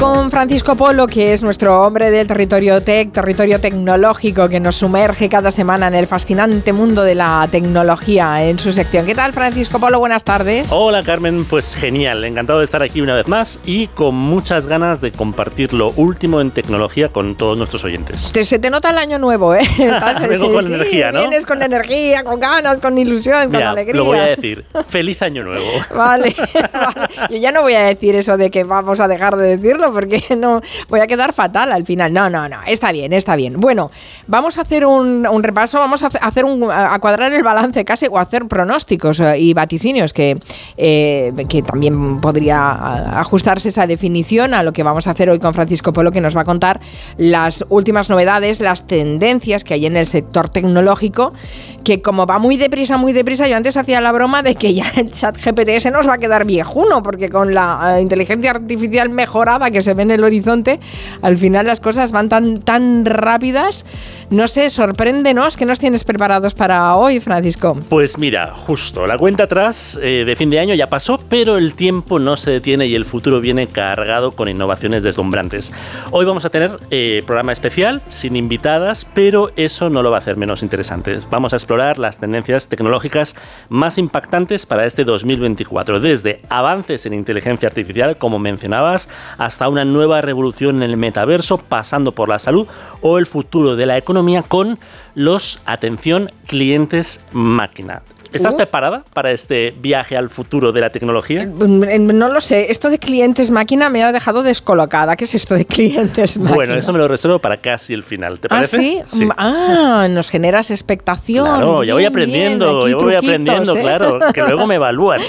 Con Francisco Polo, que es nuestro hombre del territorio tech, territorio tecnológico, que nos sumerge cada semana en el fascinante mundo de la tecnología en su sección. ¿Qué tal, Francisco Polo? Buenas tardes. Hola, Carmen. Pues genial. Encantado de estar aquí una vez más y con muchas ganas de compartir lo último en tecnología con todos nuestros oyentes. Te, se te nota el año nuevo, ¿eh? Estás, Vengo con energía, ¿no? Vienes con energía, con ganas, con ilusión, con alegría. Lo voy a decir. Feliz año nuevo. Vale, vale. Yo ya no voy a decir eso de que vamos a dejar de decirlo porque no voy a quedar fatal al final. No, no, no, está bien, está bien. Bueno, vamos a hacer un, repaso, vamos a hacer un, a cuadrar el balance casi o hacer pronósticos eh, y vaticinios que, eh, que también podría ajustarse esa definición a lo que vamos a hacer hoy con Francisco Polo, que nos va a contar las últimas novedades, las tendencias que hay en el sector tecnológico, que como va muy deprisa, muy deprisa, yo antes hacía la broma de que ya el chat GPT se nos va a quedar viejuno, porque con la eh, inteligencia artificial mejorada que se ve en el horizonte, al final las cosas van tan, tan rápidas. No sé, sorpréndenos, ¿qué nos tienes preparados para hoy, Francisco? Pues mira, justo, la cuenta atrás eh, de fin de año ya pasó, pero el tiempo no se detiene y el futuro viene cargado con innovaciones deslumbrantes. Hoy vamos a tener eh, programa especial, sin invitadas, pero eso no lo va a hacer menos interesante. Vamos a explorar las tendencias tecnológicas más impactantes para este 2024, desde avances en inteligencia artificial, como mencionabas, hasta una nueva revolución en el metaverso, pasando por la salud o el futuro de la economía con los, atención, clientes máquina. ¿Estás uh. preparada para este viaje al futuro de la tecnología? Eh, no lo sé. Esto de clientes máquina me ha dejado descolocada. ¿Qué es esto de clientes máquina? Bueno, eso me lo reservo para casi el final. ¿Te ¿Ah, parece? ¿sí? Ah, nos generas expectación. Claro, ya voy aprendiendo, ya voy aprendiendo, ¿eh? claro, que luego me evalúan.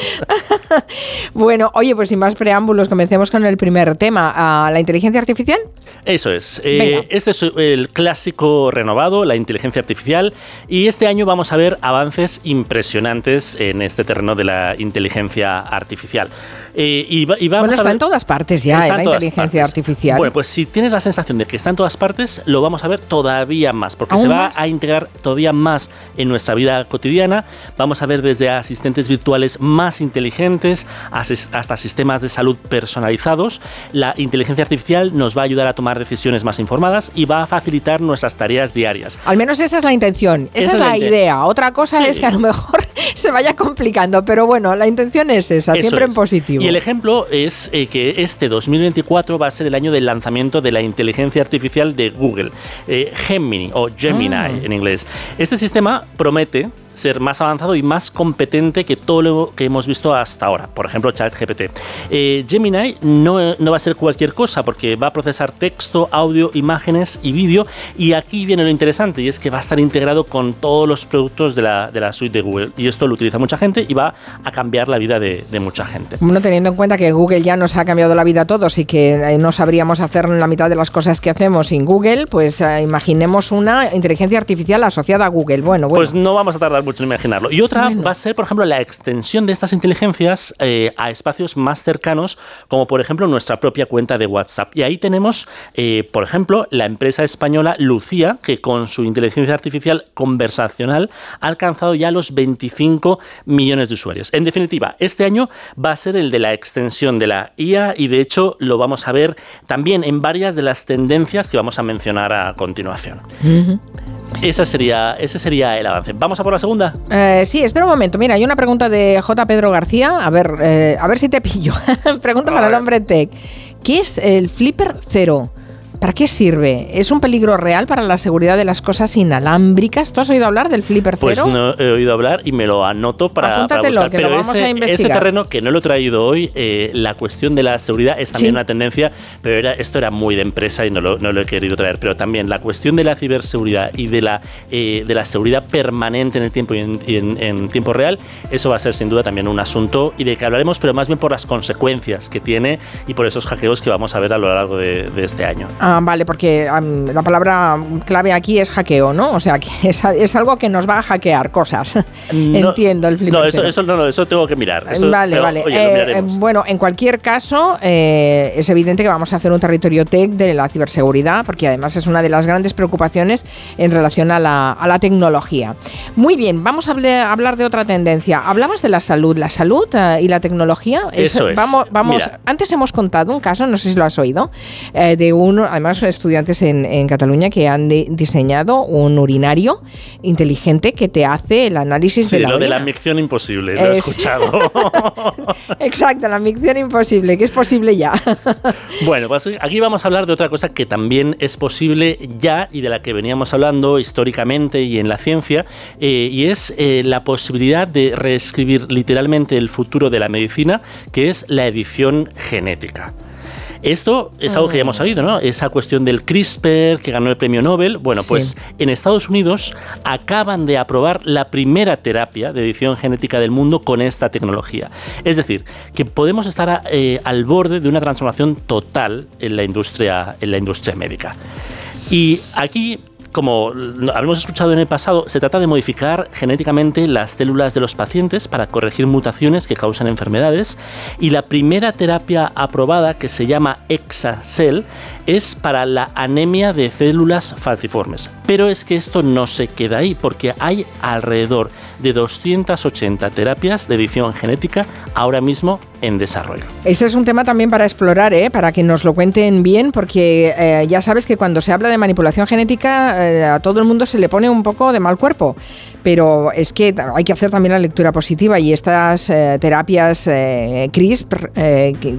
bueno, oye, pues sin más preámbulos, comencemos con el primer tema. Ah, ¿La inteligencia artificial? Eso es. Eh, este es el clásico renovado, la inteligencia artificial. Y este año vamos a ver avances impresionantes en este terreno de la inteligencia artificial. Eh, y, bueno, está en todas partes ya, la inteligencia artificial. Bueno, pues si tienes la sensación de que está en todas partes, lo vamos a ver todavía más, porque se va a integrar todavía más en nuestra vida cotidiana. Vamos a ver desde asistentes virtuales más inteligentes hasta sistemas de salud personalizados. La inteligencia artificial nos va a ayudar a tomar decisiones más informadas y va a facilitar nuestras tareas diarias. Al menos esa es la intención, esa, es la, idea. Otra cosa es que a lo mejor se vaya complicando, pero bueno, la intención es esa, siempre en positivo. Y el ejemplo es eh, que este 2024 va a ser el año del lanzamiento de la inteligencia artificial de Google, eh, Gemini o Gemini ah. en inglés. Este sistema promete ser más avanzado y más competente que todo lo que hemos visto hasta ahora. Por ejemplo, ChatGPT. Eh, Gemini no, no, va a ser cualquier cosa porque va a procesar texto, audio, imágenes y vídeo. Y aquí viene lo interesante y es que va a estar integrado con todos los productos de la, de la suite de Google. Y esto lo utiliza mucha gente y va a cambiar la vida de, de mucha gente. Bueno, teniendo en cuenta que Google ya nos ha cambiado la vida a todos y que eh, no sabríamos hacer la mitad de las cosas que hacemos sin Google, pues eh, imaginemos una inteligencia artificial asociada a Google. Bueno, bueno. Pues no vamos a tardar mucho imaginarlo. Y otra va a ser, por ejemplo, la extensión de estas inteligencias eh, a espacios más cercanos, como por ejemplo nuestra propia cuenta de WhatsApp. Y ahí tenemos, eh, por ejemplo, la empresa española Lucía, que con su inteligencia artificial conversacional ha alcanzado ya los 25 millones de usuarios. En definitiva, este año va a ser el de la extensión de la IA y de hecho lo vamos a ver también en varias de las tendencias que vamos a mencionar a continuación. Esa sería, ese sería el avance. ¿Vamos a por la segunda? Eh, sí, espera un momento. Mira, hay una pregunta de J. Pedro García. A ver, eh, a ver si te pillo. pregunta para el hombre tech. ¿Qué es el Flipper Cero? ¿Para qué sirve? ¿Es un peligro real para la seguridad de las cosas inalámbricas? ¿Tú has oído hablar del Flipper Cero? Pues no he oído hablar y me lo anoto para, Apúntatelo, que pero lo vamos ese, a investigar. ese terreno que no lo he traído hoy, eh, la cuestión de la seguridad es también una tendencia, pero era, esto era muy de empresa y no lo, no lo, he querido traer. Pero también la cuestión de la ciberseguridad y de la, eh, de la seguridad permanente en el tiempo y, en, en, tiempo real, eso va a ser sin duda también un asunto y de que hablaremos, pero más bien por las consecuencias que tiene y por esos hackeos que vamos a ver a lo largo de, de este año. Ah, vale, porque la palabra clave aquí es hackeo, ¿no? O sea, que es, algo que nos va a hackear cosas. Entiendo el flip. No eso, eso, no, eso tengo que mirar. vale, vale. Eh, bueno, en cualquier caso, eh, es evidente que vamos a hacer un territorio tech de la ciberseguridad, porque además es una de las grandes preocupaciones en relación a la, a la tecnología. Muy bien, vamos a hablar de otra tendencia. Hablabas de la salud, la salud eh, y la tecnología. Eso es. Vamos, vamos. Antes hemos contado un caso, no sé si lo has oído, de uno, además estudiantes en, en Cataluña que han diseñado un urinario inteligente que te hace el análisis de la lo de la micción imposible, lo he escuchado. Exacto, la micción imposible, que es posible ya. bueno, pues aquí vamos a hablar de otra cosa que también es posible ya y de la que veníamos hablando históricamente y en la ciencia, eh, y es eh, la posibilidad de reescribir literalmente el futuro de la medicina, que es la edición genética. Esto es algo que ya hemos ah. sabido, ¿no? Esa cuestión del CRISPR que ganó el premio Nobel. Bueno, pues en Estados Unidos acaban de aprobar la primera terapia de edición genética del mundo con esta tecnología. Es decir, que podemos estar eh, al borde de una transformación total en la industria, en la industria médica. Y aquí como habíamos escuchado en el pasado, se trata de modificar genéticamente las células de los pacientes para corregir mutaciones que causan enfermedades y la primera terapia aprobada que se llama Exacel es para la anemia de células falciformes. Pero es que esto no se queda ahí porque hay alrededor de 280 terapias de edición genética ahora mismo en desarrollo. Este es un tema también para explorar, ¿eh? para que nos lo cuenten bien, porque eh, ya sabes que cuando se habla de manipulación genética eh, a todo el mundo se le pone un poco de mal cuerpo, pero es que hay que hacer también la lectura positiva y estas eh, terapias CRISPR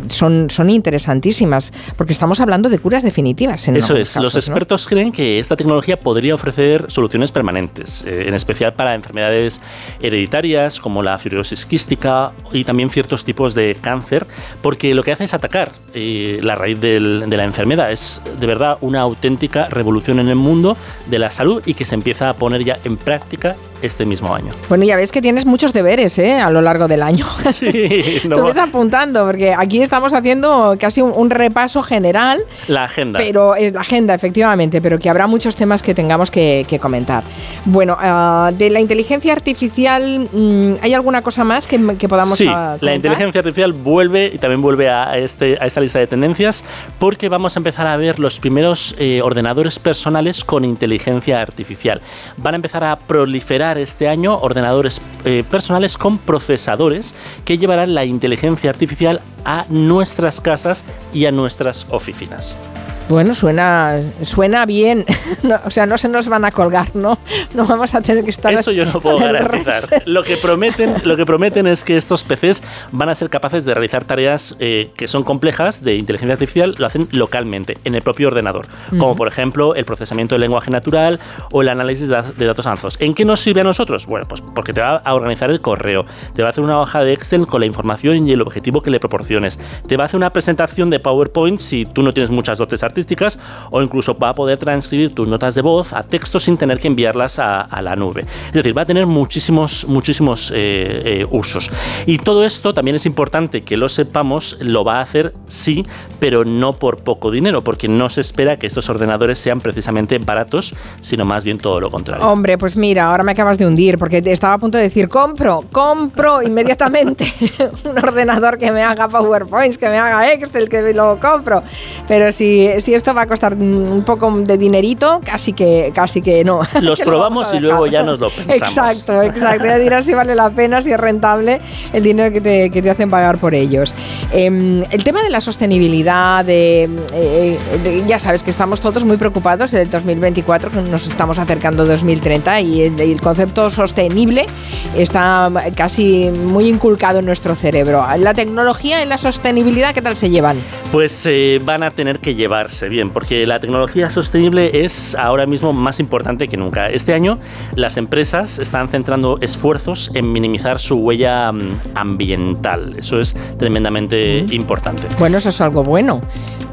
son, son interesantísimas, porque estamos hablando de curas definitivas. En Eso es, los expertos creen que esta tecnología podría ofrecer soluciones permanentes, en especial para enfermedades hereditarias como la fibrosis quística y también ciertos tipos de cáncer, porque lo que hace es atacar la raíz de la enfermedad. Es de verdad una auténtica revolución en el mundo de la salud y que se empieza a poner ya en práctica este mismo año. Bueno, ya ves que tienes muchos deberes ¿eh? a lo largo del año. Sí, no Tú ves apuntando, porque aquí estamos haciendo casi un, repaso general. La agenda. Pero es la agenda, efectivamente, pero que habrá muchos temas que tengamos que, comentar. Bueno, ah, de la inteligencia artificial, mm, ¿hay alguna cosa más que, podamos Sí, la inteligencia artificial vuelve y también vuelve a, este, a esta lista de tendencias porque vamos a empezar a ver los primeros eh, ordenadores personales con inteligencia artificial. Van a empezar a proliferar este año ordenadores eh, personales con procesadores que llevarán la inteligencia artificial a nuestras casas y a nuestras oficinas. Bueno, suena, suena bien. o sea, no se nos van a colgar, ¿no? No vamos a tener que estar. Eso yo no puedo garantizar. Lo que prometen, lo que prometen es que estos PCs van a ser capaces de realizar tareas eh, que son complejas de inteligencia artificial, lo hacen localmente, en el propio ordenador. Como por ejemplo el procesamiento del lenguaje natural o el análisis de datos avanzados. ¿En qué nos sirve a nosotros? Bueno, pues porque te va a organizar el correo, te va a hacer una hoja de Excel con la información y el objetivo que le proporciones, te va a hacer una presentación de PowerPoint si tú no tienes muchas dotes artísticas o incluso va a poder transcribir tus notas de voz a texto sin tener que enviarlas a, la nube. Es decir, va a tener muchísimos, muchísimos eh, eh, usos. Y todo esto también es importante que lo sepamos, lo va a hacer sí, pero no por poco dinero, porque no se espera que estos ordenadores sean precisamente baratos, sino más bien todo lo contrario. Hombre, pues mira, ahora me acabas de hundir, porque estaba a punto de decir, compro, compro inmediatamente un ordenador que me haga PowerPoints, que me haga Excel, que lo compro. Pero si, si esto va a costar un poco de dinerito, casi que, casi que no. Los probamos y luego ya nos lo pensamos. Exacto, exacto. Ya dirás si vale la pena, si es rentable el dinero que te, que te hacen pagar por ellos. Em, el tema de la sostenibilidad, de, eh, ya sabes que estamos todos muy preocupados en el 2024, que nos estamos acercando a 2030 y el, concepto sostenible está casi muy inculcado en nuestro cerebro. La tecnología y la sostenibilidad, ¿qué tal se llevan? Pues eh, van a tener que llevarse bien, porque la tecnología sostenible es ahora mismo más importante que nunca. Este año las empresas están centrando esfuerzos en minimizar su huella mm, ambiental. Eso es tremendamente importante. Bueno, eso es algo bueno.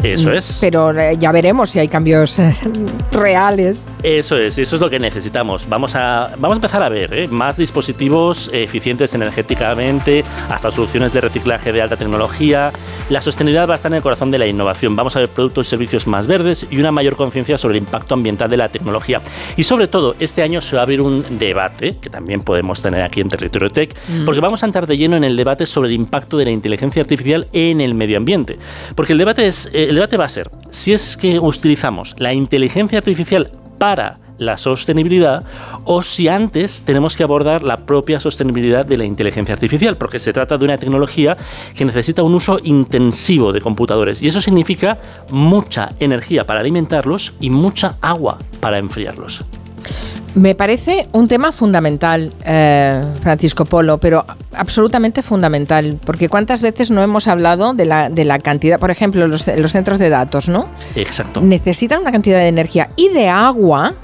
Eso es. Pero eh, ya veremos si hay cambios eh, reales. Eso es, eso es lo que necesitamos. Vamos a, vamos a empezar a ver ¿eh? más dispositivos eficientes energéticamente, hasta soluciones de reciclaje de alta tecnología. La sostenibilidad va a estar en el corazón de la innovación. Vamos a ver productos y servicios más verdes y una mayor conciencia sobre el impacto ambiental de la tecnología. Y sobre todo, este año se va a abrir un debate, que también podemos tener aquí en Territorio Tech, Mm. porque vamos a entrar de lleno en el debate sobre el impacto de la inteligencia artificial en el medio ambiente. Porque el debate, es, eh, el debate va a ser si es que utilizamos la inteligencia artificial para la sostenibilidad o si antes tenemos que abordar la propia sostenibilidad de la inteligencia artificial, porque se trata de una tecnología que necesita un uso intensivo de computadores y eso significa mucha energía para alimentarlos y mucha agua para enfriarlos. Me parece un tema fundamental, eh, Francisco Polo, pero absolutamente fundamental, porque cuántas veces no hemos hablado de la, de la cantidad, por ejemplo, los, los centros de datos, ¿no? Exacto. Necesitan una cantidad de energía y de agua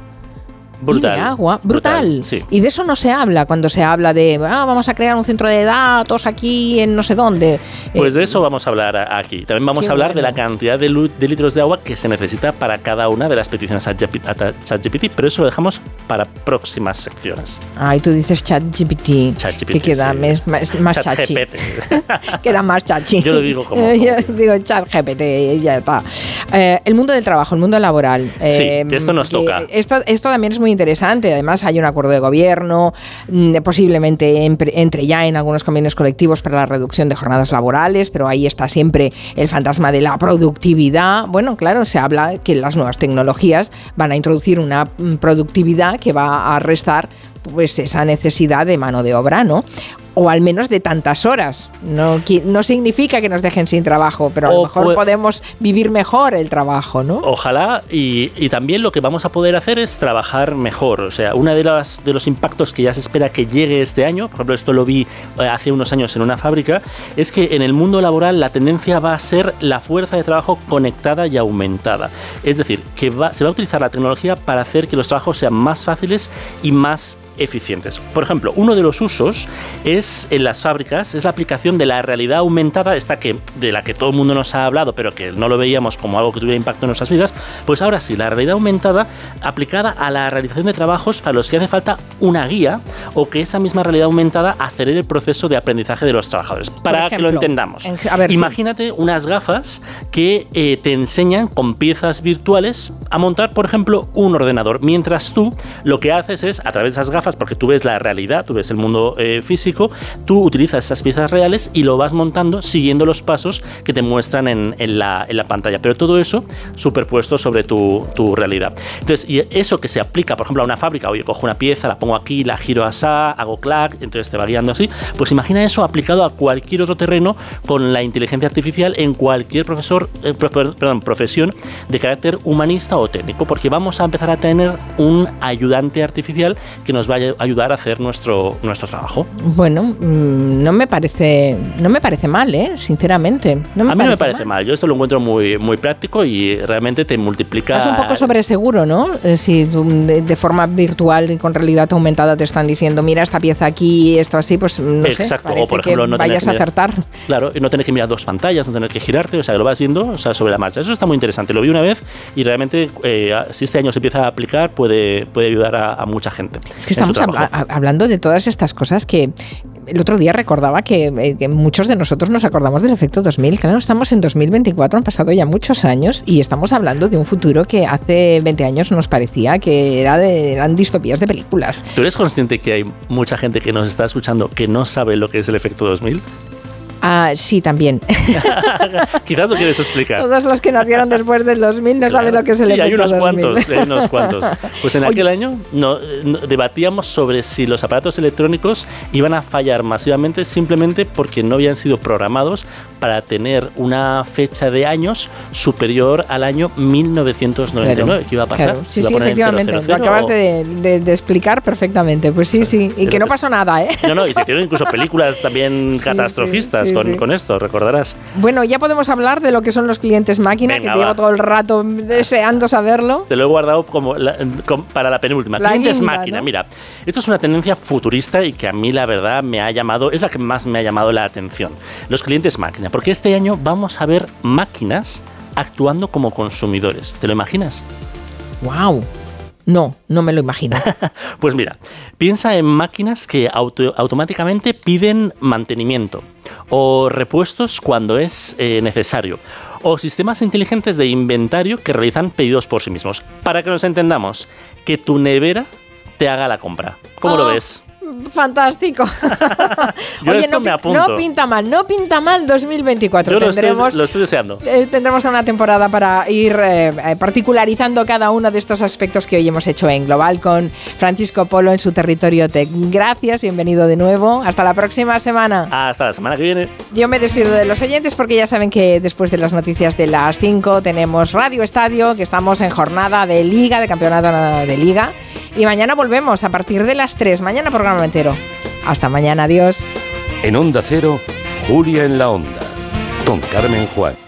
y de agua brutal. sí. Y de eso no se habla cuando se habla de "Ah, vamos a crear un centro de datos aquí en no sé dónde. Pues Eh, de eso vamos a hablar aquí. También vamos Qué a hablar de bueno. la cantidad de, de litros de agua que se necesita para cada una de las peticiones a ChatGPT, ChatGPT, pero eso lo dejamos para próximas secciones. Ay, tú dices ChatGPT, ChatGPT, que queda sí. mes- más, más chachi. ChatGPT. Queda más chachi. Yo lo digo como- Eh, Yo digo chat GPT y ya está. Eh, el mundo del trabajo, el mundo laboral. eh, Sí, esto nos toca. Esto, esto también es muy interesante. Además, hay un acuerdo de gobierno, mm, posiblemente entre ya en algunos convenios colectivos para la reducción de jornadas laborales, pero ahí está siempre el fantasma de la productividad. Bueno, claro, se habla que las nuevas tecnologías van a introducir una mm, productividad que va a restar pues esa necesidad de mano de obra, ¿no? O al menos de tantas horas. No, no significa que nos dejen sin trabajo, pero a lo mejor podemos vivir mejor el trabajo, ¿no? Ojalá y, y también lo que vamos a poder hacer es trabajar mejor. O sea, uno de, las, de los impactos que ya se espera que llegue este año, por ejemplo, esto lo vi eh, hace unos años en una fábrica, es que en el mundo laboral la tendencia va a ser la fuerza de trabajo conectada y aumentada. Es decir, que va- se va a utilizar la tecnología para hacer que los trabajos sean más fáciles y más eficientes. Por ejemplo, uno de los usos es en las fábricas, es la aplicación de la realidad aumentada, esta que de la que todo el mundo nos ha hablado, pero que no lo veíamos como algo que tuviera impacto en nuestras vidas, pues ahora sí, la realidad aumentada aplicada a la realización de trabajos para los que hace falta una guía o que esa misma realidad aumentada acelere el proceso de aprendizaje de los trabajadores. Para que lo entendamos. en- a ver, sí. Imagínate unas gafas que eh, te enseñan con piezas virtuales a montar, por ejemplo, un ordenador, mientras tú lo que haces es, a través de esas gafas, porque tú ves la realidad, tú ves el mundo eh, físico, tú utilizas esas piezas reales y lo vas montando siguiendo los pasos que te muestran en, en la, en la pantalla. Pero todo eso superpuesto sobre tu, tu realidad. Entonces, y eso que se aplica, por ejemplo, a una fábrica, oye, cojo una pieza, la pongo aquí, la giro así, hago clac, entonces te va guiando así, pues imagina eso aplicado a cualquier otro terreno con la inteligencia artificial en cualquier profesor, eh, perdón, profesión de carácter humanista o técnico, porque vamos a empezar a tener un ayudante artificial que nos va a ayudar a hacer nuestro, nuestro trabajo. Bueno, mm, no me parece, no me parece mal, ¿eh? Sinceramente. No me a mí no me parece mal. yo esto lo encuentro muy, muy práctico y realmente te multiplica... Es un poco sobre seguro, ¿no? Eh, Si de forma virtual y con realidad aumentada te están diciendo, mira esta pieza aquí, esto así, pues no sé, Exacto, o parece por ejemplo, que no vayas a mirar- acertar. Claro, no tener que mirar dos pantallas, no tener que girarte, o sea, que lo vas viendo o sea, sobre la marcha. Eso está muy interesante. Lo vi una vez y realmente, eh, si este año se empieza a aplicar, puede, puede ayudar a, a mucha gente. Es que estamos a- hablando de todas estas cosas que el otro día recordaba que, eh, que muchos de nosotros nos acordamos del efecto 2000. Claro, estamos en 2024, han pasado ya muchos años y estamos hablando de un futuro que hace 20 años nos parecía que era de, eran distopías de películas. ¿Tú eres consciente que hay mucha gente que nos está escuchando que no sabe lo que es el efecto 2000? Ah, sí, también. Quizás lo quieres explicar. Todos los que nacieron después del 2000 no saben Claro. lo que es el Y hay unos 2000. cuantos, hay unos cuantos. Pues en Oye. aquel año no, no- debatíamos sobre si los aparatos electrónicos iban a fallar masivamente simplemente porque no habían sido programados para tener una fecha de años superior al año 1999. Claro, ¿Qué iba a pasar? claro. ¿Se Sí, iba a sí, en efectivamente. 000 Lo acabas o- de, de- de explicar perfectamente. Pues sí, sí. Y que no pasó nada, ¿eh? No, no, y se hicieron incluso películas también Sí, catastrofistas sí, sí, con, sí. con esto, recordarás. Bueno, ya podemos hablar de lo que son los clientes máquina, Venga, que llevo va. todo el rato deseando saberlo. Te lo he guardado como la- para la penúltima. La Clientes guinda, máquina. ¿no? Mira, esto es una tendencia futurista y que a mí la verdad me ha llamado, es la que más me ha llamado la atención. Los clientes máquina. Porque este año vamos a ver máquinas actuando como consumidores. ¿Te lo imaginas? ¡Wow! No, no me lo imagino. Pues mira, piensa en máquinas que auto- automáticamente piden mantenimiento o repuestos cuando es eh, necesario o sistemas inteligentes de inventario que realizan pedidos por sí mismos. Para que nos entendamos, que tu nevera te haga la compra. ¿Cómo lo Oh, ves? Fantástico. Yo esto me pi- apunto. no pinta mal, no pinta mal 2024. Yo lo estoy, Tendremos lo estoy deseando. Eh, tendremos una temporada para ir eh, eh, particularizando cada uno de estos aspectos que hoy hemos hecho en Global con Francisco Polo en su territorio tech. Gracias, bienvenido de nuevo. Hasta la próxima semana. Hasta la semana que viene. Yo me despido de los oyentes porque ya saben que después de las noticias de las 5 tenemos Radio Estadio, que estamos en jornada de liga, de campeonato de liga. Y mañana volvemos a partir de las 3. Mañana programa entero. Hasta mañana, adiós. En Onda Cero, Julia en la Onda, con Carmen Juan.